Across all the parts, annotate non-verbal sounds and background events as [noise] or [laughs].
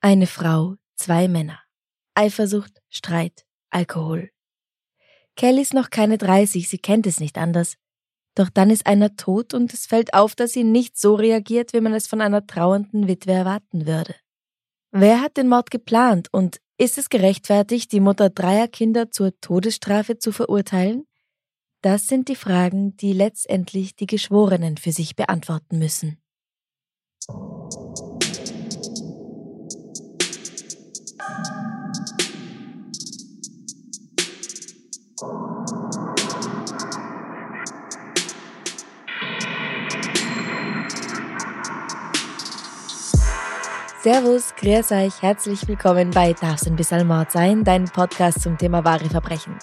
Eine Frau, zwei Männer. Eifersucht, Streit, Alkohol. Kelly ist noch keine 30, sie kennt es nicht anders. Doch dann ist einer tot und es fällt auf, dass sie nicht so reagiert, wie man es von einer trauernden Witwe erwarten würde. Wer hat den Mord geplant und ist es gerechtfertigt, die Mutter dreier Kinder zur Todesstrafe zu verurteilen? Das sind die Fragen, die letztendlich die Geschworenen für sich beantworten müssen. Servus, grüß euch, herzlich willkommen bei Darf's ein bisschen Mord sein, dein Podcast zum Thema wahre Verbrechen.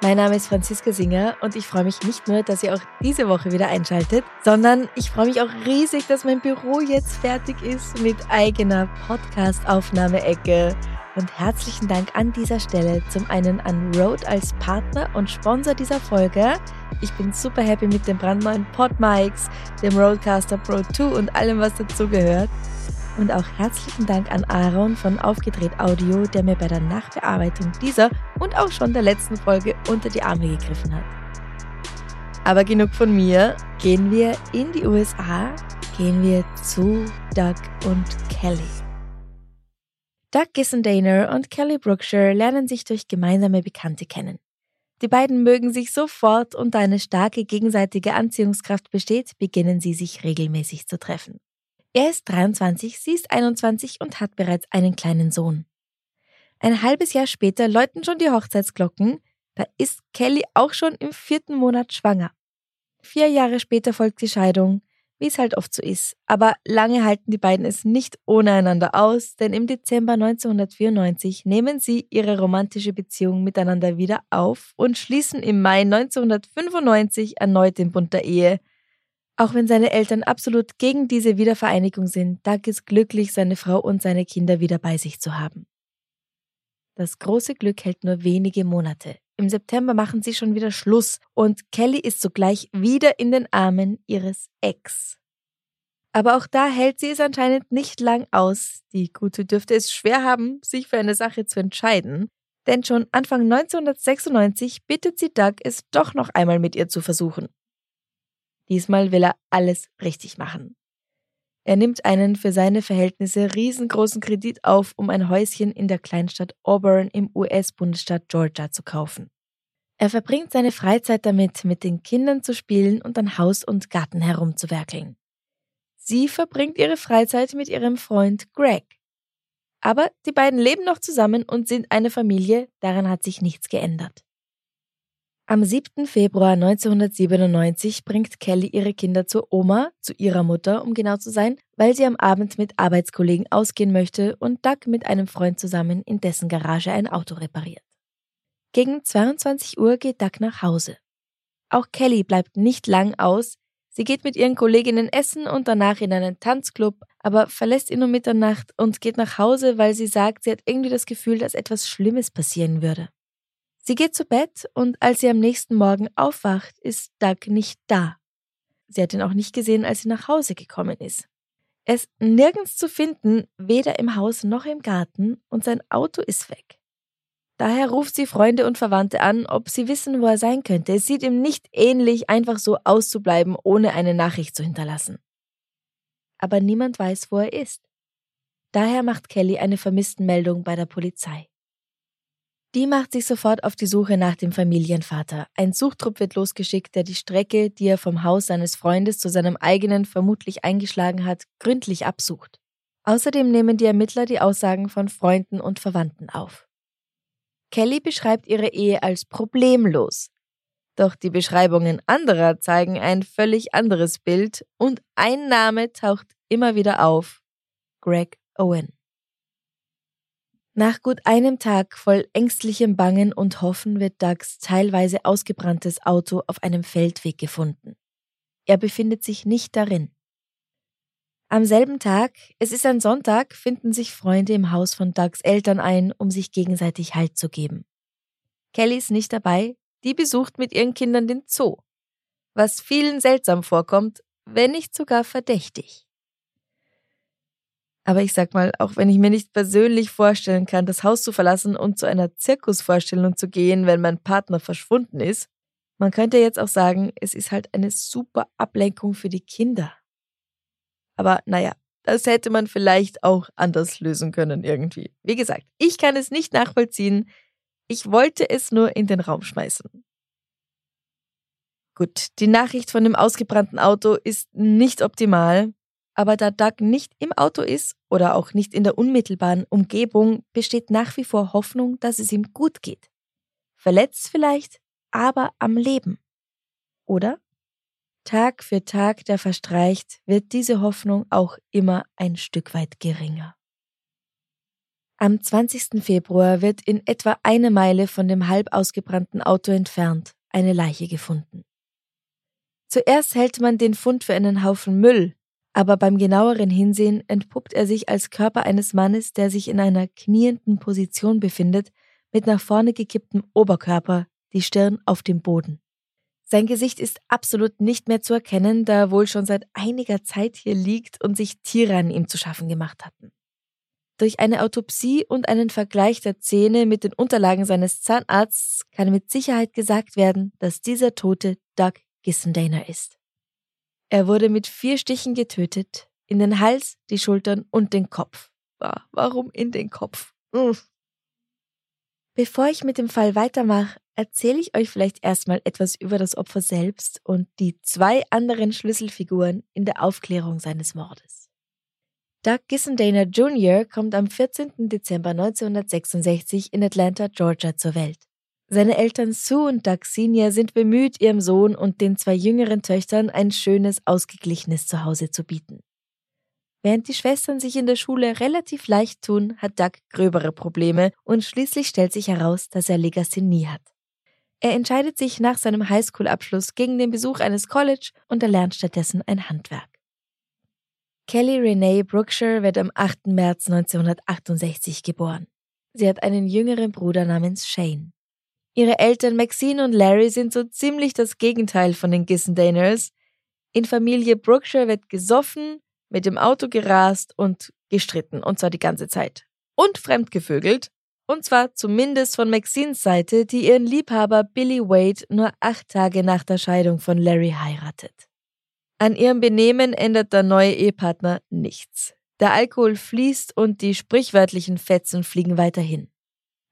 Mein Name ist Franziska Singer und ich freue mich nicht nur, dass ihr auch diese Woche wieder einschaltet, sondern ich freue mich auch riesig, dass mein Büro jetzt fertig ist mit eigener Podcast-Aufnahmeecke. Und herzlichen Dank an dieser Stelle zum einen an Rode als Partner und Sponsor dieser Folge. Ich bin super happy mit dem brandneuen PodMics, dem Rodecaster Pro 2 und allem, was dazugehört. Und auch herzlichen Dank an Aaron von Aufgedreht Audio, der mir bei der Nachbearbeitung dieser und auch schon der letzten Folge unter die Arme gegriffen hat. Aber genug von mir. Gehen wir in die USA, gehen wir zu Doug und Kelly. Doug Gissendaner und Kelly Brookshire lernen sich durch gemeinsame Bekannte kennen. Die beiden mögen sich sofort und da eine starke gegenseitige Anziehungskraft besteht, beginnen sie sich regelmäßig zu treffen. Er ist 23, sie ist 21 und hat bereits einen kleinen Sohn. Ein halbes Jahr später läuten schon die Hochzeitsglocken, da ist Kelly auch schon im vierten Monat schwanger. Vier Jahre später folgt die Scheidung, wie es halt oft so ist. Aber lange halten die beiden es nicht ohne einander aus, denn im Dezember 1994 nehmen sie ihre romantische Beziehung miteinander wieder auf und schließen im Mai 1995 erneut den Bund der Ehe, auch wenn seine Eltern absolut gegen diese Wiedervereinigung sind, Doug ist glücklich, seine Frau und seine Kinder wieder bei sich zu haben. Das große Glück hält nur wenige Monate. Im September machen sie schon wieder Schluss und Kelly ist sogleich wieder in den Armen ihres Ex. Aber auch da hält sie es anscheinend nicht lang aus. Die Gute dürfte es schwer haben, sich für eine Sache zu entscheiden. Denn schon Anfang 1996 bittet sie Doug, es doch noch einmal mit ihr zu versuchen. Diesmal will er alles richtig machen. Er nimmt einen für seine Verhältnisse riesengroßen Kredit auf, um ein Häuschen in der Kleinstadt Auburn im US-Bundesstaat Georgia zu kaufen. Er verbringt seine Freizeit damit, mit den Kindern zu spielen und an Haus und Garten herumzuwerkeln. Sie verbringt ihre Freizeit mit ihrem Freund Greg. Aber die beiden leben noch zusammen und sind eine Familie, daran hat sich nichts geändert. Am 7. Februar 1997 bringt Kelly ihre Kinder zur Oma, zu ihrer Mutter, um genau zu sein, weil sie am Abend mit Arbeitskollegen ausgehen möchte und Doug mit einem Freund zusammen in dessen Garage ein Auto repariert. Gegen 22 Uhr geht Doug nach Hause. Auch Kelly bleibt nicht lang aus. Sie geht mit ihren Kolleginnen essen und danach in einen Tanzclub, aber verlässt ihn um Mitternacht und geht nach Hause, weil sie sagt, sie hat irgendwie das Gefühl, dass etwas Schlimmes passieren würde. Sie geht zu Bett und als sie am nächsten Morgen aufwacht, ist Doug nicht da. Sie hat ihn auch nicht gesehen, als sie nach Hause gekommen ist. Er ist nirgends zu finden, weder im Haus noch im Garten, und sein Auto ist weg. Daher ruft sie Freunde und Verwandte an, ob sie wissen, wo er sein könnte. Es sieht ihm nicht ähnlich, einfach so auszubleiben, ohne eine Nachricht zu hinterlassen. Aber niemand weiß, wo er ist. Daher macht Kelly eine Vermisstenmeldung bei der Polizei. Die macht sich sofort auf die Suche nach dem Familienvater. Ein Suchtrupp wird losgeschickt, der die Strecke, die er vom Haus seines Freundes zu seinem eigenen vermutlich eingeschlagen hat, gründlich absucht. Außerdem nehmen die Ermittler die Aussagen von Freunden und Verwandten auf. Kelly beschreibt ihre Ehe als problemlos. Doch die Beschreibungen anderer zeigen ein völlig anderes Bild und ein Name taucht immer wieder auf. Greg Owen. Nach gut einem Tag voll ängstlichem Bangen und Hoffen wird Dougs teilweise ausgebranntes Auto auf einem Feldweg gefunden. Er befindet sich nicht darin. Am selben Tag, es ist ein Sonntag, finden sich Freunde im Haus von Dougs Eltern ein, um sich gegenseitig Halt zu geben. Kelly ist nicht dabei, die besucht mit ihren Kindern den Zoo. Was vielen seltsam vorkommt, wenn nicht sogar verdächtig. Aber ich sag mal, auch wenn ich mir nicht persönlich vorstellen kann, das Haus zu verlassen und zu einer Zirkusvorstellung zu gehen, wenn mein Partner verschwunden ist, man könnte jetzt auch sagen, es ist halt eine super Ablenkung für die Kinder. Aber naja, das hätte man vielleicht auch anders lösen können irgendwie. Wie gesagt, ich kann es nicht nachvollziehen. Ich wollte es nur in den Raum schmeißen. Gut, die Nachricht von dem ausgebrannten Auto ist nicht optimal, aber da Doug nicht im Auto ist oder auch nicht in der unmittelbaren Umgebung, besteht nach wie vor Hoffnung, dass es ihm gut geht. Verletzt vielleicht, aber am Leben. Oder? Tag für Tag, der verstreicht, wird diese Hoffnung auch immer ein Stück weit geringer. Am 20. Februar wird in etwa eine Meile von dem halb ausgebrannten Auto entfernt eine Leiche gefunden. Zuerst hält man den Fund für einen Haufen Müll, aber beim genaueren Hinsehen entpuppt er sich als Körper eines Mannes, der sich in einer knienden Position befindet, mit nach vorne gekipptem Oberkörper, die Stirn auf dem Boden. Sein Gesicht ist absolut nicht mehr zu erkennen, da er wohl schon seit einiger Zeit hier liegt und sich Tiere an ihm zu schaffen gemacht hatten. Durch eine Autopsie und einen Vergleich der Zähne mit den Unterlagen seines Zahnarztes kann mit Sicherheit gesagt werden, dass dieser Tote Doug Gissendaner ist. Er wurde mit vier Stichen getötet, in den Hals, die Schultern und den Kopf. Warum in den Kopf? Bevor ich mit dem Fall weitermache, erzähle ich euch vielleicht erstmal etwas über das Opfer selbst und die zwei anderen Schlüsselfiguren in der Aufklärung seines Mordes. Doug Gissendaner Jr. kommt am 14. Dezember 1966 in Atlanta, Georgia zur Welt. Seine Eltern Sue und Senior sind bemüht, ihrem Sohn und den zwei jüngeren Töchtern ein schönes, ausgeglichenes Zuhause zu bieten. Während die Schwestern sich in der Schule relativ leicht tun, hat Doug gröbere Probleme und schließlich stellt sich heraus, dass er Legasthenie hat. Er entscheidet sich nach seinem Highschool-Abschluss gegen den Besuch eines College und erlernt stattdessen ein Handwerk. Kelly Renee Brookshire wird am 8. März 1968 geboren. Sie hat einen jüngeren Bruder namens Shane. Ihre Eltern Maxine und Larry sind so ziemlich das Gegenteil von den Gissendaners. In Familie Brookshire wird gesoffen, mit dem Auto gerast und gestritten, und zwar die ganze Zeit. Und fremdgevögelt, und zwar zumindest von Maxines Seite, die ihren Liebhaber Billy Wade nur acht Tage nach der Scheidung von Larry heiratet. An ihrem Benehmen ändert der neue Ehepartner nichts. Der Alkohol fließt und die sprichwörtlichen Fetzen fliegen weiterhin.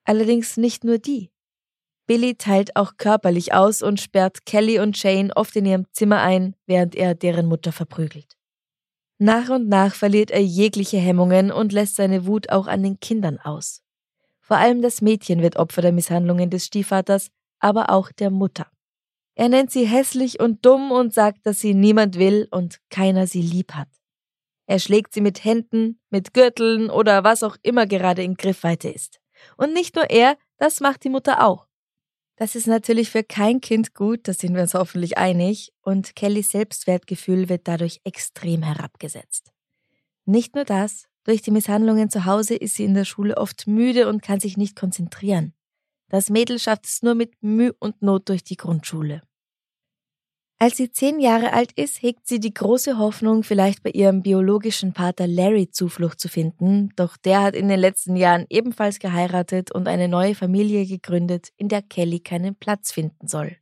Allerdings nicht nur die. Billy teilt auch körperlich aus und sperrt Kelly und Shane oft in ihrem Zimmer ein, während er deren Mutter verprügelt. Nach und nach verliert er jegliche Hemmungen und lässt seine Wut auch an den Kindern aus. Vor allem das Mädchen wird Opfer der Misshandlungen des Stiefvaters, aber auch der Mutter. Er nennt sie hässlich und dumm und sagt, dass sie niemand will und keiner sie lieb hat. Er schlägt sie mit Händen, mit Gürteln oder was auch immer gerade in Griffweite ist. Und nicht nur er, das macht die Mutter auch. Das ist natürlich für kein Kind gut, da sind wir uns hoffentlich einig, und Kellys Selbstwertgefühl wird dadurch extrem herabgesetzt. Nicht nur das, durch die Misshandlungen zu Hause ist sie in der Schule oft müde und kann sich nicht konzentrieren. Das Mädel schafft es nur mit Mühe und Not durch die Grundschule. Als sie zehn Jahre alt ist, hegt sie die große Hoffnung, vielleicht bei ihrem biologischen Pater Larry Zuflucht zu finden, doch der hat in den letzten Jahren ebenfalls geheiratet und eine neue Familie gegründet, in der Kelly keinen Platz finden soll.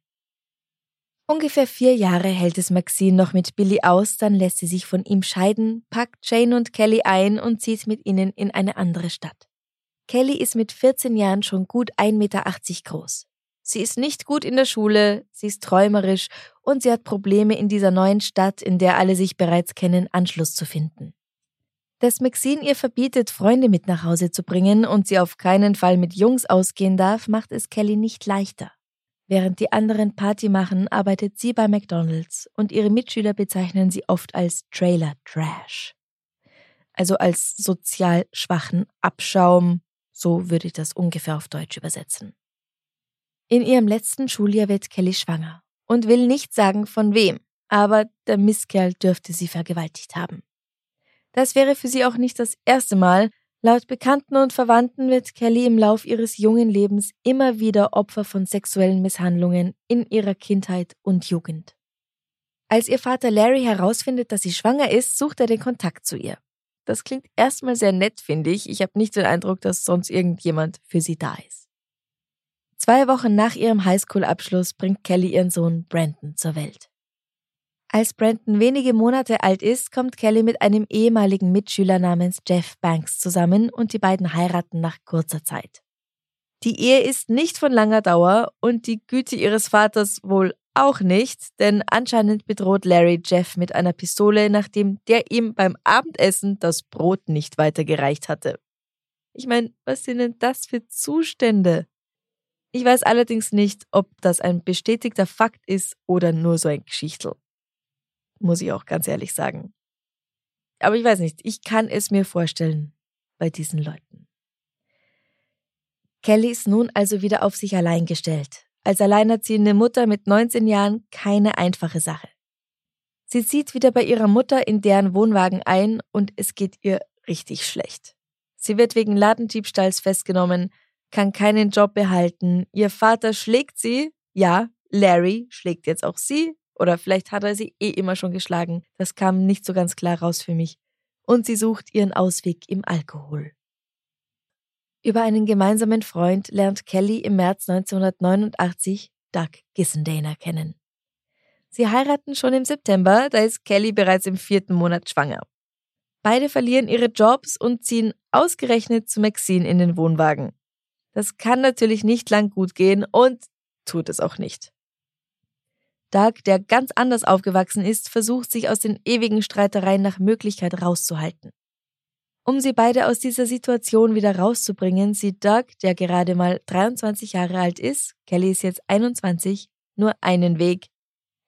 Ungefähr vier Jahre hält es Maxine noch mit Billy aus, dann lässt sie sich von ihm scheiden, packt Jane und Kelly ein und zieht mit ihnen in eine andere Stadt. Kelly ist mit 14 Jahren schon gut 1,80 Meter groß. Sie ist nicht gut in der Schule, sie ist träumerisch und sie hat Probleme in dieser neuen Stadt, in der alle sich bereits kennen, Anschluss zu finden. Dass Maxine ihr verbietet, Freunde mit nach Hause zu bringen und sie auf keinen Fall mit Jungs ausgehen darf, macht es Kelly nicht leichter. Während die anderen Party machen, arbeitet sie bei McDonald's und ihre Mitschüler bezeichnen sie oft als Trailer Trash. Also als sozial schwachen Abschaum, so würde ich das ungefähr auf Deutsch übersetzen. In ihrem letzten Schuljahr wird Kelly schwanger und will nicht sagen von wem, aber der Misskerl dürfte sie vergewaltigt haben. Das wäre für sie auch nicht das erste Mal, Laut Bekannten und Verwandten wird Kelly im Lauf ihres jungen Lebens immer wieder Opfer von sexuellen Misshandlungen in ihrer Kindheit und Jugend. Als ihr Vater Larry herausfindet, dass sie schwanger ist, sucht er den Kontakt zu ihr. Das klingt erstmal sehr nett, finde ich. Ich habe nicht den Eindruck, dass sonst irgendjemand für sie da ist. Zwei Wochen nach ihrem Highschool-Abschluss bringt Kelly ihren Sohn Brandon zur Welt. Als Brandon wenige Monate alt ist, kommt Kelly mit einem ehemaligen Mitschüler namens Jeff Banks zusammen und die beiden heiraten nach kurzer Zeit. Die Ehe ist nicht von langer Dauer und die Güte ihres Vaters wohl auch nicht, denn anscheinend bedroht Larry Jeff mit einer Pistole, nachdem der ihm beim Abendessen das Brot nicht weitergereicht hatte. Ich meine, was sind denn das für Zustände? Ich weiß allerdings nicht, ob das ein bestätigter Fakt ist oder nur so ein Geschichtel muss ich auch ganz ehrlich sagen. Aber ich weiß nicht, ich kann es mir vorstellen bei diesen Leuten. Kelly ist nun also wieder auf sich allein gestellt. Als alleinerziehende Mutter mit 19 Jahren keine einfache Sache. Sie zieht wieder bei ihrer Mutter in deren Wohnwagen ein und es geht ihr richtig schlecht. Sie wird wegen Ladendiebstahls festgenommen, kann keinen Job behalten, ihr Vater schlägt sie, ja, Larry schlägt jetzt auch sie, oder vielleicht hat er sie eh immer schon geschlagen. Das kam nicht so ganz klar raus für mich. Und sie sucht ihren Ausweg im Alkohol. Über einen gemeinsamen Freund lernt Kelly im März 1989 Doug Gissendaner kennen. Sie heiraten schon im September, da ist Kelly bereits im vierten Monat schwanger. Beide verlieren ihre Jobs und ziehen ausgerechnet zu Maxine in den Wohnwagen. Das kann natürlich nicht lang gut gehen und tut es auch nicht. Doug, der ganz anders aufgewachsen ist, versucht sich aus den ewigen Streitereien nach Möglichkeit rauszuhalten. Um sie beide aus dieser Situation wieder rauszubringen, sieht Doug, der gerade mal 23 Jahre alt ist, Kelly ist jetzt 21, nur einen Weg.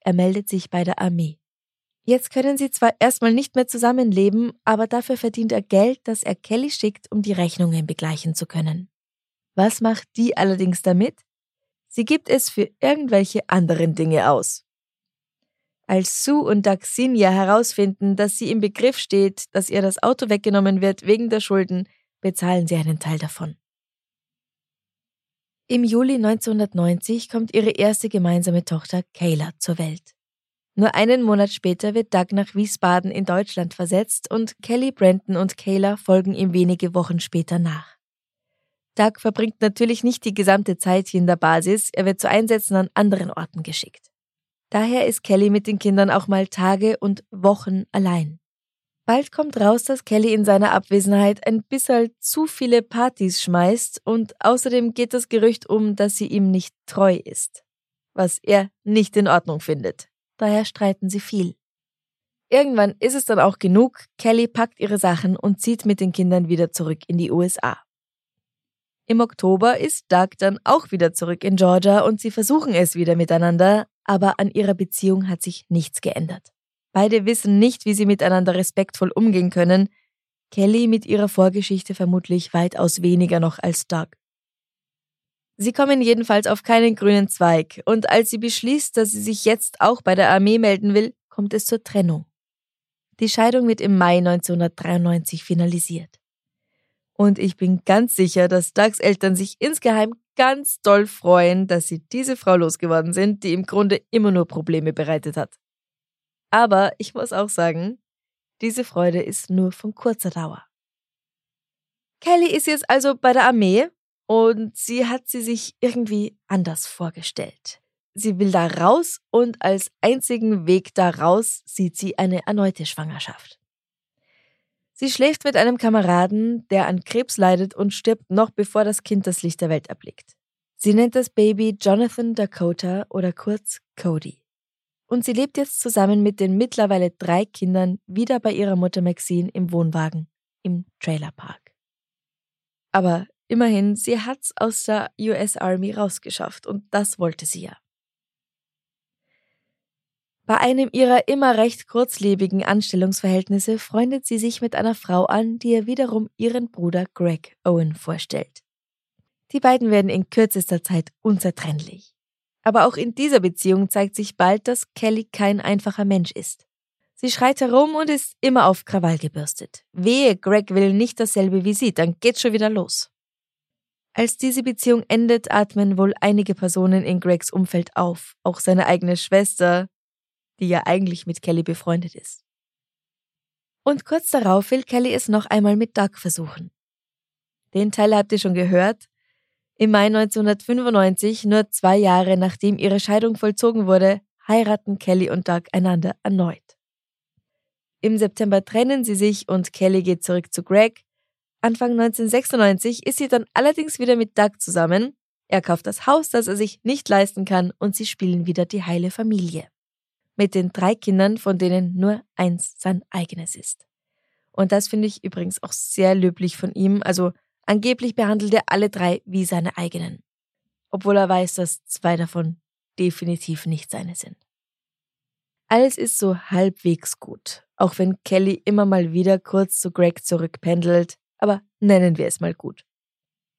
Er meldet sich bei der Armee. Jetzt können sie zwar erstmal nicht mehr zusammenleben, aber dafür verdient er Geld, das er Kelly schickt, um die Rechnungen begleichen zu können. Was macht die allerdings damit? Sie gibt es für irgendwelche anderen Dinge aus. Als Sue und Daxinia herausfinden, dass sie im Begriff steht, dass ihr das Auto weggenommen wird wegen der Schulden, bezahlen sie einen Teil davon. Im Juli 1990 kommt ihre erste gemeinsame Tochter Kayla zur Welt. Nur einen Monat später wird Doug nach Wiesbaden in Deutschland versetzt und Kelly, Brandon und Kayla folgen ihm wenige Wochen später nach. Doug verbringt natürlich nicht die gesamte Zeit hier in der Basis, er wird zu Einsätzen an anderen Orten geschickt. Daher ist Kelly mit den Kindern auch mal Tage und Wochen allein. Bald kommt raus, dass Kelly in seiner Abwesenheit ein bisschen zu viele Partys schmeißt und außerdem geht das Gerücht um, dass sie ihm nicht treu ist. Was er nicht in Ordnung findet. Daher streiten sie viel. Irgendwann ist es dann auch genug, Kelly packt ihre Sachen und zieht mit den Kindern wieder zurück in die USA. Im Oktober ist Doug dann auch wieder zurück in Georgia und sie versuchen es wieder miteinander, aber an ihrer Beziehung hat sich nichts geändert. Beide wissen nicht, wie sie miteinander respektvoll umgehen können. Kelly mit ihrer Vorgeschichte vermutlich weitaus weniger noch als Doug. Sie kommen jedenfalls auf keinen grünen Zweig, und als sie beschließt, dass sie sich jetzt auch bei der Armee melden will, kommt es zur Trennung. Die Scheidung wird im Mai 1993 finalisiert. Und ich bin ganz sicher, dass Dougs Eltern sich insgeheim ganz doll freuen, dass sie diese Frau losgeworden sind, die im Grunde immer nur Probleme bereitet hat. Aber ich muss auch sagen, diese Freude ist nur von kurzer Dauer. Kelly ist jetzt also bei der Armee und sie hat sie sich irgendwie anders vorgestellt. Sie will da raus und als einzigen Weg da raus sieht sie eine erneute Schwangerschaft. Sie schläft mit einem Kameraden, der an Krebs leidet und stirbt noch bevor das Kind das Licht der Welt erblickt. Sie nennt das Baby Jonathan Dakota oder kurz Cody. Und sie lebt jetzt zusammen mit den mittlerweile drei Kindern wieder bei ihrer Mutter Maxine im Wohnwagen im Trailerpark. Aber immerhin, sie hat's aus der US Army rausgeschafft und das wollte sie ja. Bei einem ihrer immer recht kurzlebigen Anstellungsverhältnisse freundet sie sich mit einer Frau an, die ihr wiederum ihren Bruder Greg Owen vorstellt. Die beiden werden in kürzester Zeit unzertrennlich. Aber auch in dieser Beziehung zeigt sich bald, dass Kelly kein einfacher Mensch ist. Sie schreit herum und ist immer auf Krawall gebürstet. Wehe, Greg will nicht dasselbe wie sie, dann geht's schon wieder los. Als diese Beziehung endet, atmen wohl einige Personen in Gregs Umfeld auf, auch seine eigene Schwester, die ja eigentlich mit Kelly befreundet ist. Und kurz darauf will Kelly es noch einmal mit Doug versuchen. Den Teil habt ihr schon gehört. Im Mai 1995, nur zwei Jahre nachdem ihre Scheidung vollzogen wurde, heiraten Kelly und Doug einander erneut. Im September trennen sie sich und Kelly geht zurück zu Greg. Anfang 1996 ist sie dann allerdings wieder mit Doug zusammen. Er kauft das Haus, das er sich nicht leisten kann, und sie spielen wieder die heile Familie mit den drei Kindern, von denen nur eins sein eigenes ist. Und das finde ich übrigens auch sehr löblich von ihm. Also angeblich behandelt er alle drei wie seine eigenen. Obwohl er weiß, dass zwei davon definitiv nicht seine sind. Alles ist so halbwegs gut, auch wenn Kelly immer mal wieder kurz zu Greg zurückpendelt, aber nennen wir es mal gut.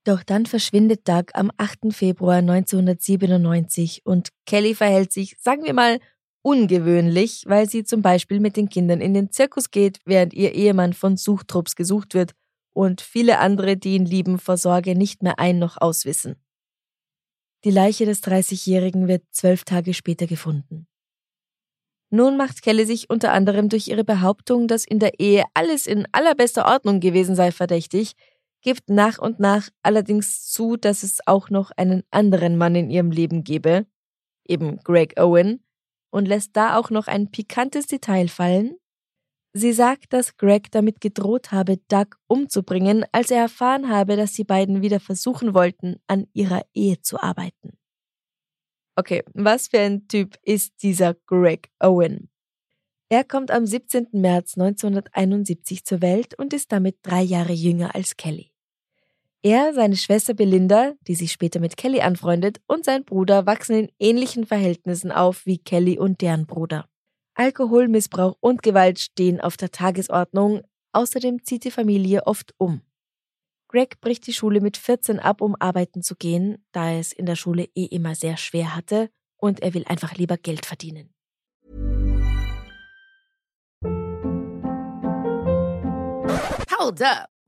Doch dann verschwindet Doug am 8. Februar 1997 und Kelly verhält sich, sagen wir mal, ungewöhnlich, weil sie zum Beispiel mit den Kindern in den Zirkus geht, während ihr Ehemann von Suchtrupps gesucht wird und viele andere, die ihn lieben, vor Sorge nicht mehr ein noch auswissen. Die Leiche des 30-Jährigen wird zwölf Tage später gefunden. Nun macht Kelly sich unter anderem durch ihre Behauptung, dass in der Ehe alles in allerbester Ordnung gewesen sei, verdächtig, gibt nach und nach allerdings zu, dass es auch noch einen anderen Mann in ihrem Leben gebe, eben Greg Owen, und lässt da auch noch ein pikantes Detail fallen. Sie sagt, dass Greg damit gedroht habe, Doug umzubringen, als er erfahren habe, dass die beiden wieder versuchen wollten, an ihrer Ehe zu arbeiten. Okay, was für ein Typ ist dieser Greg Owen? Er kommt am 17. März 1971 zur Welt und ist damit drei Jahre jünger als Kelly. Er, seine Schwester Belinda, die sich später mit Kelly anfreundet, und sein Bruder wachsen in ähnlichen Verhältnissen auf wie Kelly und deren Bruder. Alkoholmissbrauch und Gewalt stehen auf der Tagesordnung, außerdem zieht die Familie oft um. Greg bricht die Schule mit 14 ab, um arbeiten zu gehen, da er es in der Schule eh immer sehr schwer hatte und er will einfach lieber Geld verdienen. Hold up.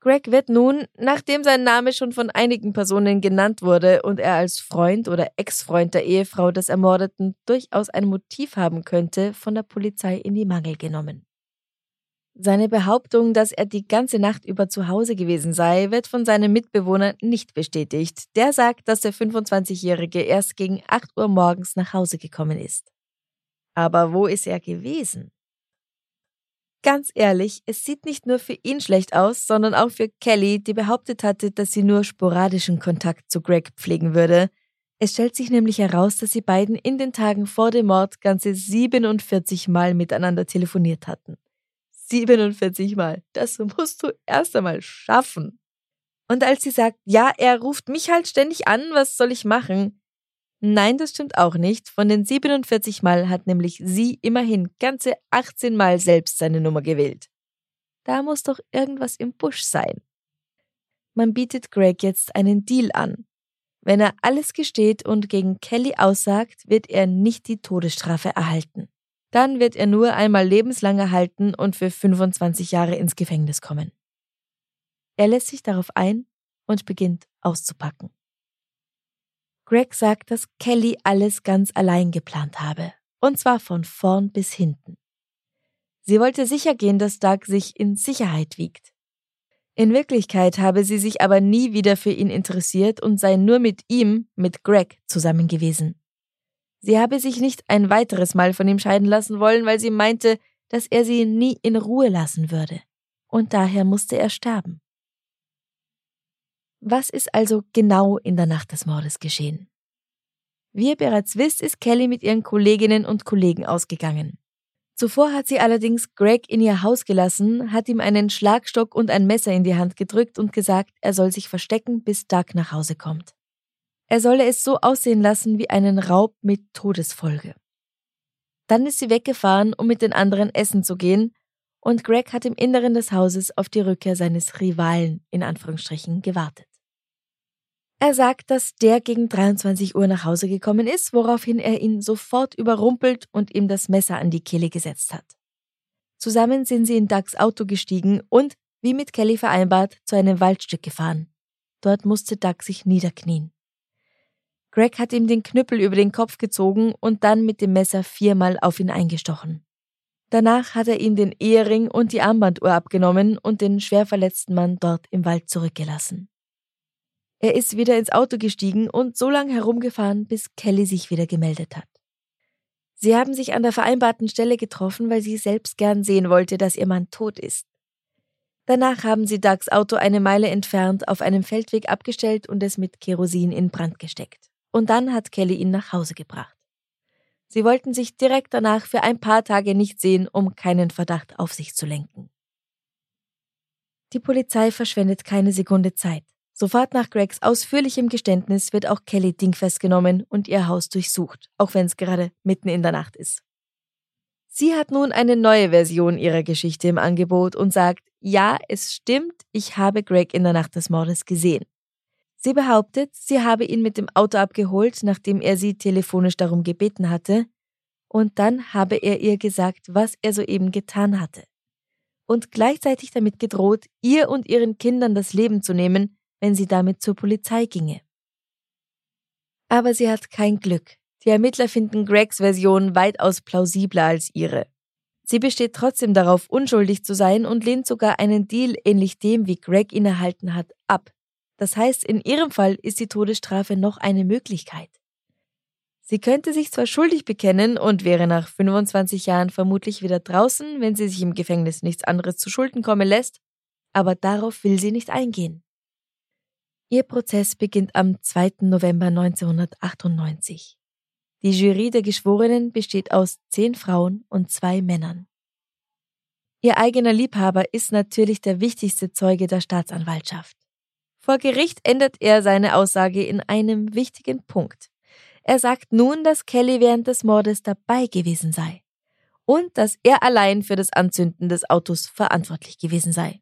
Greg wird nun, nachdem sein Name schon von einigen Personen genannt wurde und er als Freund oder Ex-Freund der Ehefrau des Ermordeten durchaus ein Motiv haben könnte, von der Polizei in die Mangel genommen. Seine Behauptung, dass er die ganze Nacht über zu Hause gewesen sei, wird von seinem Mitbewohner nicht bestätigt. Der sagt, dass der 25-Jährige erst gegen 8 Uhr morgens nach Hause gekommen ist. Aber wo ist er gewesen? Ganz ehrlich, es sieht nicht nur für ihn schlecht aus, sondern auch für Kelly, die behauptet hatte, dass sie nur sporadischen Kontakt zu Greg pflegen würde. Es stellt sich nämlich heraus, dass sie beiden in den Tagen vor dem Mord ganze 47 Mal miteinander telefoniert hatten. 47 Mal. Das musst du erst einmal schaffen. Und als sie sagt, ja, er ruft mich halt ständig an, was soll ich machen? Nein, das stimmt auch nicht. Von den 47 Mal hat nämlich sie immerhin ganze 18 Mal selbst seine Nummer gewählt. Da muss doch irgendwas im Busch sein. Man bietet Greg jetzt einen Deal an. Wenn er alles gesteht und gegen Kelly aussagt, wird er nicht die Todesstrafe erhalten. Dann wird er nur einmal lebenslang erhalten und für 25 Jahre ins Gefängnis kommen. Er lässt sich darauf ein und beginnt auszupacken. Greg sagt, dass Kelly alles ganz allein geplant habe, und zwar von vorn bis hinten. Sie wollte sicher gehen, dass Doug sich in Sicherheit wiegt. In Wirklichkeit habe sie sich aber nie wieder für ihn interessiert und sei nur mit ihm, mit Greg, zusammen gewesen. Sie habe sich nicht ein weiteres Mal von ihm scheiden lassen wollen, weil sie meinte, dass er sie nie in Ruhe lassen würde. Und daher musste er sterben. Was ist also genau in der Nacht des Mordes geschehen? Wie ihr bereits wisst, ist Kelly mit ihren Kolleginnen und Kollegen ausgegangen. Zuvor hat sie allerdings Greg in ihr Haus gelassen, hat ihm einen Schlagstock und ein Messer in die Hand gedrückt und gesagt, er soll sich verstecken, bis Doug nach Hause kommt. Er solle es so aussehen lassen wie einen Raub mit Todesfolge. Dann ist sie weggefahren, um mit den anderen essen zu gehen, und Greg hat im Inneren des Hauses auf die Rückkehr seines Rivalen in Anführungsstrichen gewartet. Er sagt, dass der gegen 23 Uhr nach Hause gekommen ist, woraufhin er ihn sofort überrumpelt und ihm das Messer an die Kehle gesetzt hat. Zusammen sind sie in Dougs Auto gestiegen und, wie mit Kelly vereinbart, zu einem Waldstück gefahren. Dort musste Doug sich niederknien. Greg hat ihm den Knüppel über den Kopf gezogen und dann mit dem Messer viermal auf ihn eingestochen. Danach hat er ihm den Ehering und die Armbanduhr abgenommen und den schwer verletzten Mann dort im Wald zurückgelassen. Er ist wieder ins Auto gestiegen und so lange herumgefahren, bis Kelly sich wieder gemeldet hat. Sie haben sich an der vereinbarten Stelle getroffen, weil sie selbst gern sehen wollte, dass ihr Mann tot ist. Danach haben sie Dougs Auto eine Meile entfernt auf einem Feldweg abgestellt und es mit Kerosin in Brand gesteckt. Und dann hat Kelly ihn nach Hause gebracht. Sie wollten sich direkt danach für ein paar Tage nicht sehen, um keinen Verdacht auf sich zu lenken. Die Polizei verschwendet keine Sekunde Zeit. Sofort nach Gregs ausführlichem Geständnis wird auch Kelly dingfest genommen und ihr Haus durchsucht, auch wenn es gerade mitten in der Nacht ist. Sie hat nun eine neue Version ihrer Geschichte im Angebot und sagt, ja, es stimmt, ich habe Greg in der Nacht des Mordes gesehen. Sie behauptet, sie habe ihn mit dem Auto abgeholt, nachdem er sie telefonisch darum gebeten hatte, und dann habe er ihr gesagt, was er soeben getan hatte. Und gleichzeitig damit gedroht, ihr und ihren Kindern das Leben zu nehmen, wenn sie damit zur Polizei ginge. Aber sie hat kein Glück. Die Ermittler finden Gregs Version weitaus plausibler als ihre. Sie besteht trotzdem darauf, unschuldig zu sein und lehnt sogar einen Deal ähnlich dem, wie Greg ihn erhalten hat, ab. Das heißt, in ihrem Fall ist die Todesstrafe noch eine Möglichkeit. Sie könnte sich zwar schuldig bekennen und wäre nach 25 Jahren vermutlich wieder draußen, wenn sie sich im Gefängnis nichts anderes zu Schulden kommen lässt, aber darauf will sie nicht eingehen. Ihr Prozess beginnt am 2. November 1998. Die Jury der Geschworenen besteht aus zehn Frauen und zwei Männern. Ihr eigener Liebhaber ist natürlich der wichtigste Zeuge der Staatsanwaltschaft. Vor Gericht ändert er seine Aussage in einem wichtigen Punkt. Er sagt nun, dass Kelly während des Mordes dabei gewesen sei und dass er allein für das Anzünden des Autos verantwortlich gewesen sei.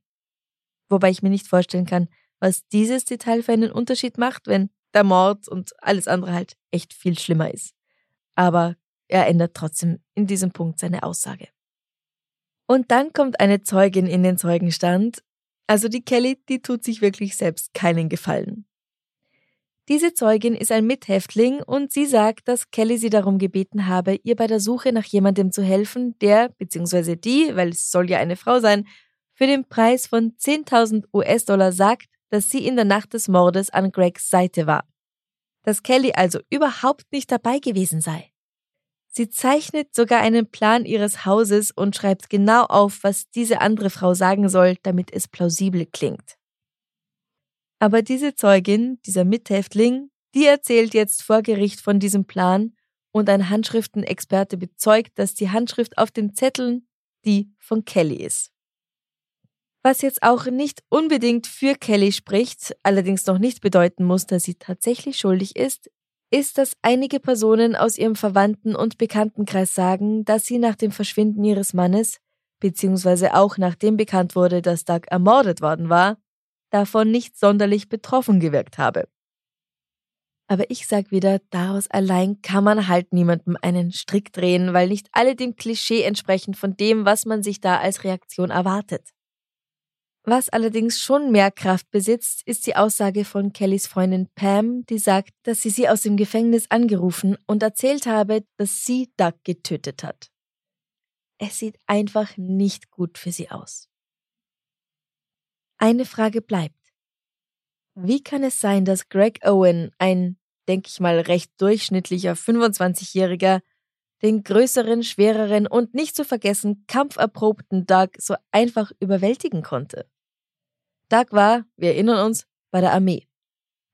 Wobei ich mir nicht vorstellen kann, was dieses Detail für einen Unterschied macht, wenn der Mord und alles andere halt echt viel schlimmer ist. Aber er ändert trotzdem in diesem Punkt seine Aussage. Und dann kommt eine Zeugin in den Zeugenstand. Also die Kelly, die tut sich wirklich selbst keinen Gefallen. Diese Zeugin ist ein Mithäftling und sie sagt, dass Kelly sie darum gebeten habe, ihr bei der Suche nach jemandem zu helfen, der, beziehungsweise die, weil es soll ja eine Frau sein, für den Preis von 10.000 US-Dollar sagt, dass sie in der Nacht des Mordes an Gregs Seite war. Dass Kelly also überhaupt nicht dabei gewesen sei. Sie zeichnet sogar einen Plan ihres Hauses und schreibt genau auf, was diese andere Frau sagen soll, damit es plausibel klingt. Aber diese Zeugin, dieser Mithäftling, die erzählt jetzt vor Gericht von diesem Plan und ein Handschriftenexperte bezeugt, dass die Handschrift auf den Zetteln die von Kelly ist. Was jetzt auch nicht unbedingt für Kelly spricht, allerdings noch nicht bedeuten muss, dass sie tatsächlich schuldig ist, ist, dass einige Personen aus ihrem Verwandten- und Bekanntenkreis sagen, dass sie nach dem Verschwinden ihres Mannes, beziehungsweise auch nachdem bekannt wurde, dass Doug ermordet worden war, davon nicht sonderlich betroffen gewirkt habe. Aber ich sag wieder, daraus allein kann man halt niemandem einen Strick drehen, weil nicht alle dem Klischee entsprechen von dem, was man sich da als Reaktion erwartet. Was allerdings schon mehr Kraft besitzt, ist die Aussage von Kellys Freundin Pam, die sagt, dass sie sie aus dem Gefängnis angerufen und erzählt habe, dass sie Doug getötet hat. Es sieht einfach nicht gut für sie aus. Eine Frage bleibt. Wie kann es sein, dass Greg Owen, ein, denke ich mal, recht durchschnittlicher 25-Jähriger, den größeren, schwereren und nicht zu vergessen kampferprobten Doug so einfach überwältigen konnte? Doug war, wir erinnern uns, bei der Armee.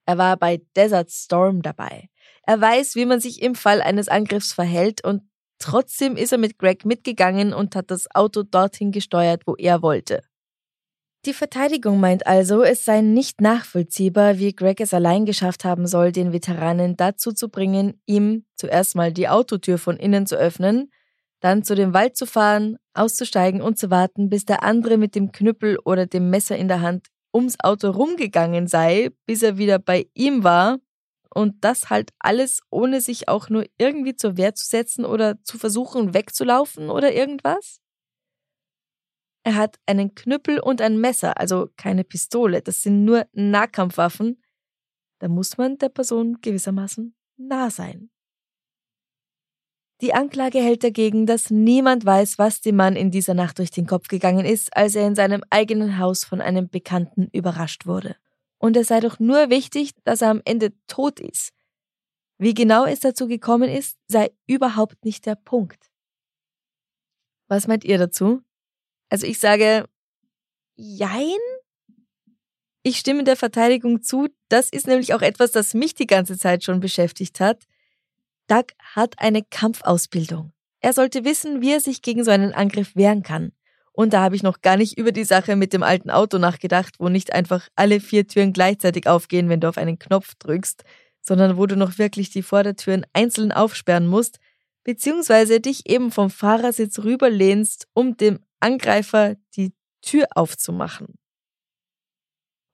Er war bei Desert Storm dabei. Er weiß, wie man sich im Fall eines Angriffs verhält und trotzdem ist er mit Greg mitgegangen und hat das Auto dorthin gesteuert, wo er wollte. Die Verteidigung meint also, es sei nicht nachvollziehbar, wie Greg es allein geschafft haben soll, den Veteranen dazu zu bringen, ihm zuerst mal die Autotür von innen zu öffnen, dann zu dem Wald zu fahren, auszusteigen und zu warten, bis der andere mit dem Knüppel oder dem Messer in der Hand ums Auto rumgegangen sei, bis er wieder bei ihm war. Und das halt alles, ohne sich auch nur irgendwie zur Wehr zu setzen oder zu versuchen wegzulaufen oder irgendwas? Er hat einen Knüppel und ein Messer, also keine Pistole. Das sind nur Nahkampfwaffen. Da muss man der Person gewissermaßen nah sein. Die Anklage hält dagegen, dass niemand weiß, was dem Mann in dieser Nacht durch den Kopf gegangen ist, als er in seinem eigenen Haus von einem Bekannten überrascht wurde. Und es sei doch nur wichtig, dass er am Ende tot ist. Wie genau es dazu gekommen ist, sei überhaupt nicht der Punkt. Was meint ihr dazu? Also ich sage, jein? Ich stimme der Verteidigung zu. Das ist nämlich auch etwas, das mich die ganze Zeit schon beschäftigt hat. Doug hat eine Kampfausbildung. Er sollte wissen, wie er sich gegen so einen Angriff wehren kann. Und da habe ich noch gar nicht über die Sache mit dem alten Auto nachgedacht, wo nicht einfach alle vier Türen gleichzeitig aufgehen, wenn du auf einen Knopf drückst, sondern wo du noch wirklich die Vordertüren einzeln aufsperren musst, beziehungsweise dich eben vom Fahrersitz rüberlehnst, um dem Angreifer die Tür aufzumachen.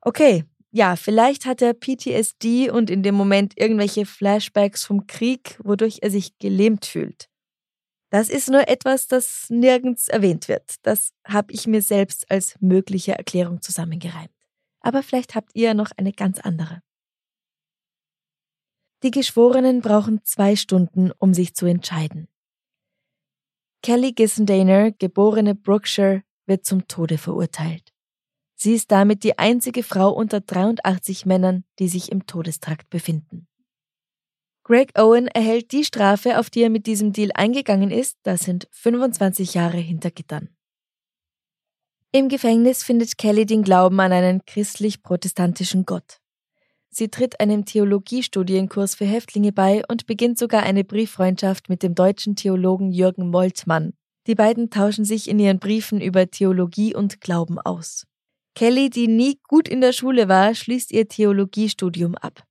Okay, ja, vielleicht hat er PTSD und in dem Moment irgendwelche Flashbacks vom Krieg, wodurch er sich gelähmt fühlt. Das ist nur etwas, das nirgends erwähnt wird. Das habe ich mir selbst als mögliche Erklärung zusammengereimt. Aber vielleicht habt ihr noch eine ganz andere. Die Geschworenen brauchen zwei Stunden, um sich zu entscheiden. Kelly Gissendaner, geborene Brookshire, wird zum Tode verurteilt. Sie ist damit die einzige Frau unter 83 Männern, die sich im Todestrakt befinden. Greg Owen erhält die Strafe, auf die er mit diesem Deal eingegangen ist, das sind 25 Jahre hinter Gittern. Im Gefängnis findet Kelly den Glauben an einen christlich-protestantischen Gott. Sie tritt einem Theologiestudienkurs für Häftlinge bei und beginnt sogar eine Brieffreundschaft mit dem deutschen Theologen Jürgen Moltmann. Die beiden tauschen sich in ihren Briefen über Theologie und Glauben aus. Kelly, die nie gut in der Schule war, schließt ihr Theologiestudium ab.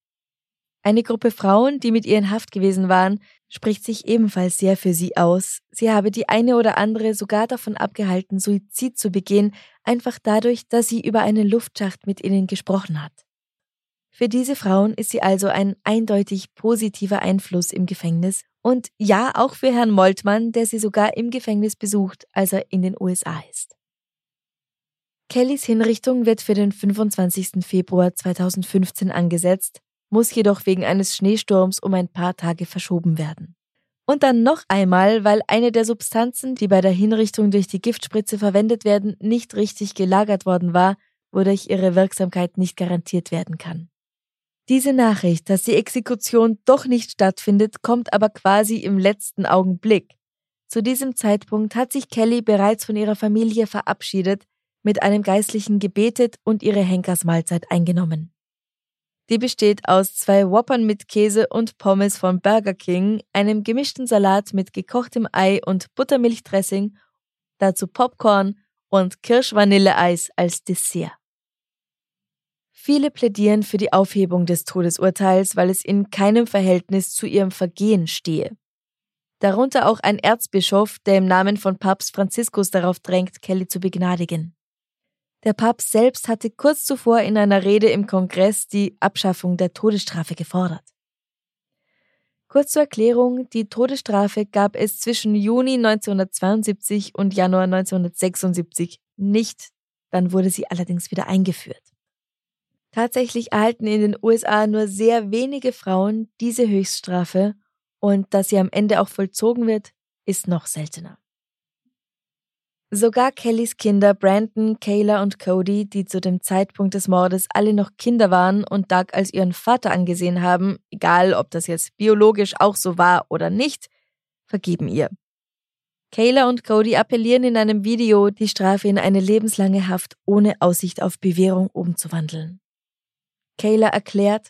Eine Gruppe Frauen, die mit ihr in Haft gewesen waren, spricht sich ebenfalls sehr für sie aus. Sie habe die eine oder andere sogar davon abgehalten, Suizid zu begehen, einfach dadurch, dass sie über einen Luftschacht mit ihnen gesprochen hat. Für diese Frauen ist sie also ein eindeutig positiver Einfluss im Gefängnis und ja auch für Herrn Moltmann, der sie sogar im Gefängnis besucht, als er in den USA ist. Kellys Hinrichtung wird für den 25. Februar 2015 angesetzt, muss jedoch wegen eines Schneesturms um ein paar Tage verschoben werden. Und dann noch einmal, weil eine der Substanzen, die bei der Hinrichtung durch die Giftspritze verwendet werden, nicht richtig gelagert worden war, wodurch ihre Wirksamkeit nicht garantiert werden kann. Diese Nachricht, dass die Exekution doch nicht stattfindet, kommt aber quasi im letzten Augenblick. Zu diesem Zeitpunkt hat sich Kelly bereits von ihrer Familie verabschiedet, mit einem Geistlichen gebetet und ihre Henkersmahlzeit eingenommen. Die besteht aus zwei Whoppern mit Käse und Pommes von Burger King, einem gemischten Salat mit gekochtem Ei und Buttermilchdressing, dazu Popcorn und Kirschvanilleeis als Dessert. Viele plädieren für die Aufhebung des Todesurteils, weil es in keinem Verhältnis zu ihrem Vergehen stehe. Darunter auch ein Erzbischof, der im Namen von Papst Franziskus darauf drängt, Kelly zu begnadigen. Der Papst selbst hatte kurz zuvor in einer Rede im Kongress die Abschaffung der Todesstrafe gefordert. Kurz zur Erklärung, die Todesstrafe gab es zwischen Juni 1972 und Januar 1976 nicht, dann wurde sie allerdings wieder eingeführt. Tatsächlich erhalten in den USA nur sehr wenige Frauen diese Höchststrafe und dass sie am Ende auch vollzogen wird, ist noch seltener. Sogar Kellys Kinder Brandon, Kayla und Cody, die zu dem Zeitpunkt des Mordes alle noch Kinder waren und Doug als ihren Vater angesehen haben, egal ob das jetzt biologisch auch so war oder nicht, vergeben ihr. Kayla und Cody appellieren in einem Video, die Strafe in eine lebenslange Haft ohne Aussicht auf Bewährung umzuwandeln. Kayla erklärt,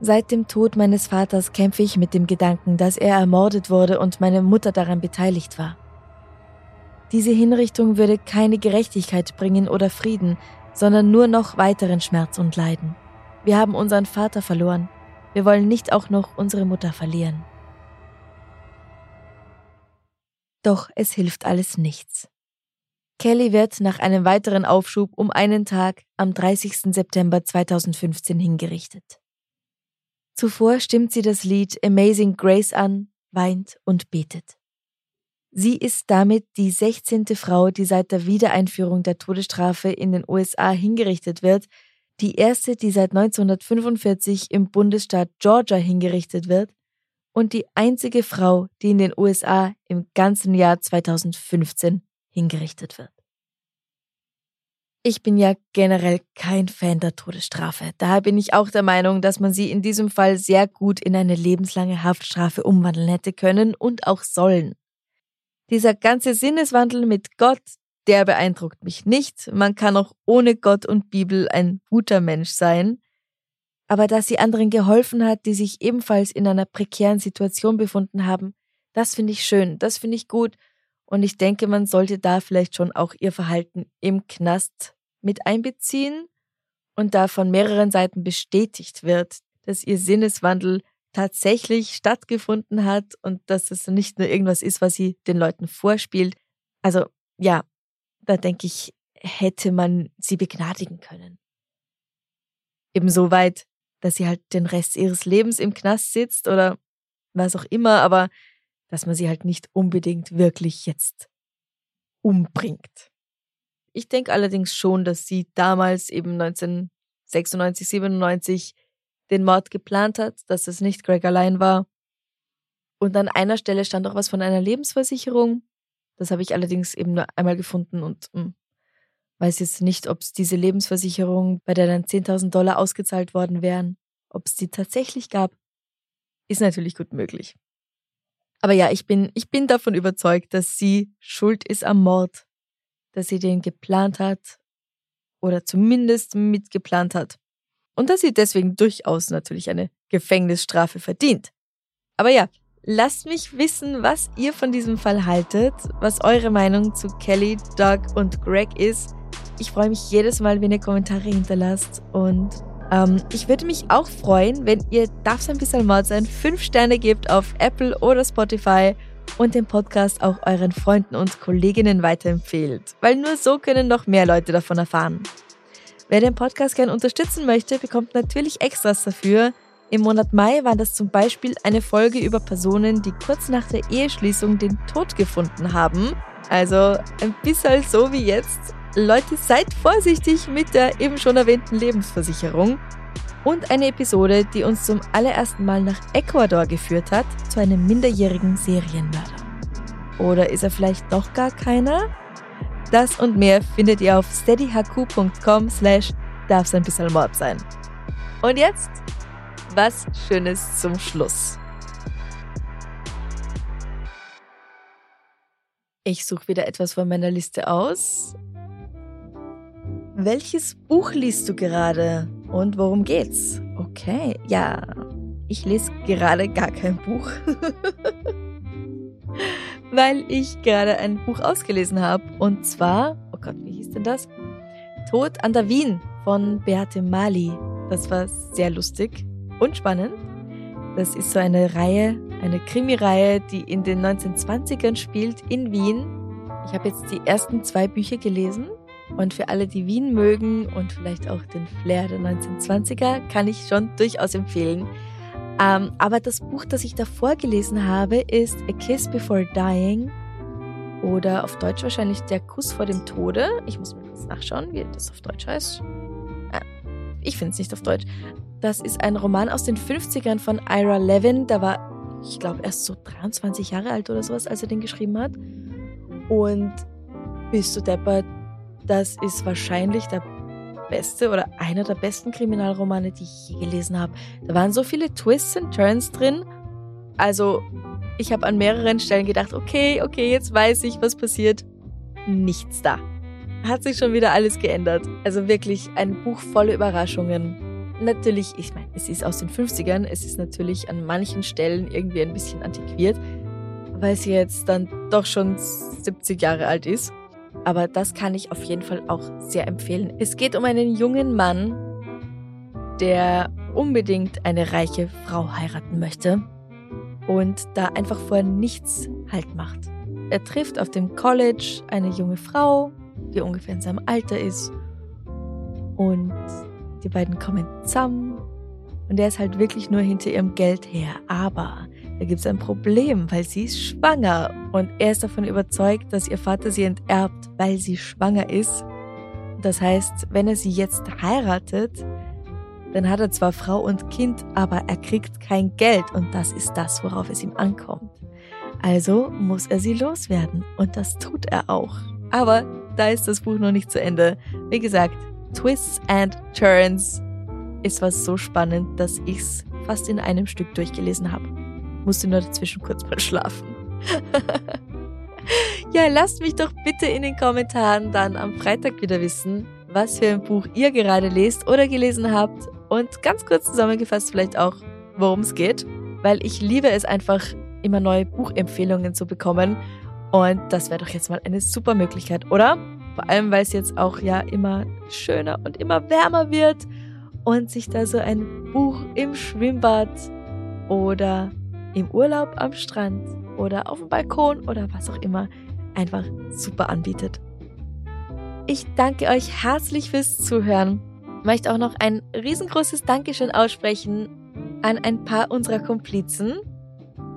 Seit dem Tod meines Vaters kämpfe ich mit dem Gedanken, dass er ermordet wurde und meine Mutter daran beteiligt war. Diese Hinrichtung würde keine Gerechtigkeit bringen oder Frieden, sondern nur noch weiteren Schmerz und Leiden. Wir haben unseren Vater verloren. Wir wollen nicht auch noch unsere Mutter verlieren. Doch es hilft alles nichts. Kelly wird nach einem weiteren Aufschub um einen Tag am 30. September 2015 hingerichtet. Zuvor stimmt sie das Lied Amazing Grace an, weint und betet. Sie ist damit die 16. Frau, die seit der Wiedereinführung der Todesstrafe in den USA hingerichtet wird, die erste, die seit 1945 im Bundesstaat Georgia hingerichtet wird und die einzige Frau, die in den USA im ganzen Jahr 2015 hingerichtet wird. Ich bin ja generell kein Fan der Todesstrafe. Daher bin ich auch der Meinung, dass man sie in diesem Fall sehr gut in eine lebenslange Haftstrafe umwandeln hätte können und auch sollen. Dieser ganze Sinneswandel mit Gott, der beeindruckt mich nicht. Man kann auch ohne Gott und Bibel ein guter Mensch sein. Aber dass sie anderen geholfen hat, die sich ebenfalls in einer prekären Situation befunden haben, das finde ich schön, das finde ich gut. Und ich denke, man sollte da vielleicht schon auch ihr Verhalten im Knast mit einbeziehen und da von mehreren Seiten bestätigt wird, dass ihr Sinneswandel tatsächlich stattgefunden hat und dass es nicht nur irgendwas ist, was sie den Leuten vorspielt. Also ja, da denke ich, hätte man sie begnadigen können. Ebenso weit, dass sie halt den Rest ihres Lebens im Knast sitzt oder was auch immer, aber dass man sie halt nicht unbedingt wirklich jetzt umbringt. Ich denke allerdings schon, dass sie damals eben 1996, 97 den Mord geplant hat, dass es nicht Greg allein war. Und an einer Stelle stand auch was von einer Lebensversicherung. Das habe ich allerdings eben nur einmal gefunden und mh, hm, weiß jetzt nicht, ob es diese Lebensversicherung, bei der dann 10.000 Dollar ausgezahlt worden wären, ob es die tatsächlich gab, ist natürlich gut möglich. Aber ja, ich bin, ich bin davon überzeugt, dass sie schuld ist am Mord, dass sie den geplant hat oder zumindest mitgeplant hat und dass sie deswegen durchaus natürlich eine Gefängnisstrafe verdient. Aber ja, lasst mich wissen, was ihr von diesem Fall haltet, was eure Meinung zu Kelly, Doug und Greg ist. Ich freue mich jedes Mal, wenn ihr Kommentare hinterlasst und ähm, ich würde mich auch freuen, wenn ihr Darf's ein bisschen Mord sein 5 Sterne gebt auf Apple oder Spotify und den Podcast auch euren Freunden und Kolleginnen weiterempfehlt, weil nur so können noch mehr Leute davon erfahren. Wer den Podcast gern unterstützen möchte, bekommt natürlich Extras dafür. Im Monat Mai war das zum Beispiel eine Folge über Personen, die kurz nach der Eheschließung den Tod gefunden haben. Also ein bisschen so wie jetzt. Leute, seid vorsichtig mit der eben schon erwähnten Lebensversicherung. Und eine Episode, die uns zum allerersten Mal nach Ecuador geführt hat, zu einem minderjährigen Serienmörder. Oder ist er vielleicht doch gar keiner? Das und mehr findet ihr auf steadyhq.com slash darf's ein bisschen Mord sein. Und jetzt was Schönes zum Schluss. Ich suche wieder etwas von meiner Liste aus. Welches Buch liest du gerade und worum geht's? Okay, ja, ich lese gerade gar kein Buch. [laughs] weil ich gerade ein Buch ausgelesen habe. Und zwar, oh Gott, wie hieß denn das? Tod an der Wien von Beate Mali. Das war sehr lustig und spannend. Das ist so eine Reihe, eine Krimireihe, die in den 1920ern spielt in Wien. Ich habe jetzt die ersten zwei Bücher gelesen und für alle, die Wien mögen und vielleicht auch den Flair der 1920er, kann ich schon durchaus empfehlen. Ähm, aber das Buch, das ich davor gelesen habe, ist A Kiss Before Dying oder auf Deutsch wahrscheinlich Der Kuss vor dem Tode. Ich muss mir kurz nachschauen, wie das auf Deutsch heißt. Ah, ich finde es nicht auf Deutsch. Das ist ein Roman aus den 50ern von Ira Levin. Da war, ich glaube, erst so 23 Jahre alt oder sowas, als er den geschrieben hat. Und bist du deppert, das ist wahrscheinlich der beste oder einer der besten Kriminalromane, die ich je gelesen habe. Da waren so viele Twists und Turns drin. Also, ich habe an mehreren Stellen gedacht, okay, okay, jetzt weiß ich, was passiert. Nichts da. Hat sich schon wieder alles geändert. Also wirklich ein Buch voller Überraschungen. Natürlich, ich meine, es ist aus den 50ern, es ist natürlich an manchen Stellen irgendwie ein bisschen antiquiert, weil sie jetzt dann doch schon 70 Jahre alt ist. Aber das kann ich auf jeden Fall auch sehr empfehlen. Es geht um einen jungen Mann, der unbedingt eine reiche Frau heiraten möchte und da einfach vor nichts Halt macht. Er trifft auf dem College eine junge Frau, die ungefähr in seinem Alter ist und die beiden kommen zusammen und er ist halt wirklich nur hinter ihrem Geld her. Aber da gibt es ein Problem, weil sie ist schwanger und er ist davon überzeugt, dass ihr Vater sie enterbt, weil sie schwanger ist. Das heißt, wenn er sie jetzt heiratet, dann hat er zwar Frau und Kind, aber er kriegt kein Geld und das ist das, worauf es ihm ankommt. Also muss er sie loswerden und das tut er auch. Aber da ist das Buch noch nicht zu Ende. Wie gesagt, Twists and Turns ist was so spannend, dass ich's fast in einem Stück durchgelesen habe. Musste nur dazwischen kurz mal schlafen. [laughs] ja, lasst mich doch bitte in den Kommentaren dann am Freitag wieder wissen, was für ein Buch ihr gerade lest oder gelesen habt und ganz kurz zusammengefasst vielleicht auch, worum es geht, weil ich liebe es einfach, immer neue Buchempfehlungen zu bekommen und das wäre doch jetzt mal eine super Möglichkeit, oder? Vor allem, weil es jetzt auch ja immer schöner und immer wärmer wird und sich da so ein Buch im Schwimmbad oder im Urlaub am Strand oder auf dem Balkon oder was auch immer einfach super anbietet. Ich danke euch herzlich fürs Zuhören. Möchte auch noch ein riesengroßes Dankeschön aussprechen an ein paar unserer Komplizen.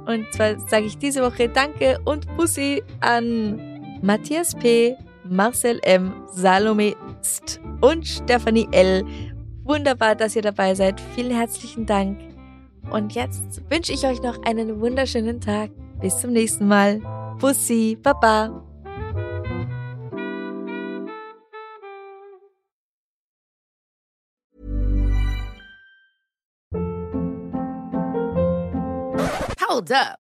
Und zwar sage ich diese Woche Danke und Bussi an Matthias P., Marcel M., Salome St. und Stefanie L. Wunderbar, dass ihr dabei seid. Vielen herzlichen Dank. Und jetzt wünsche ich euch noch einen wunderschönen Tag. Bis zum nächsten Mal. Bussi, Baba. Hold up.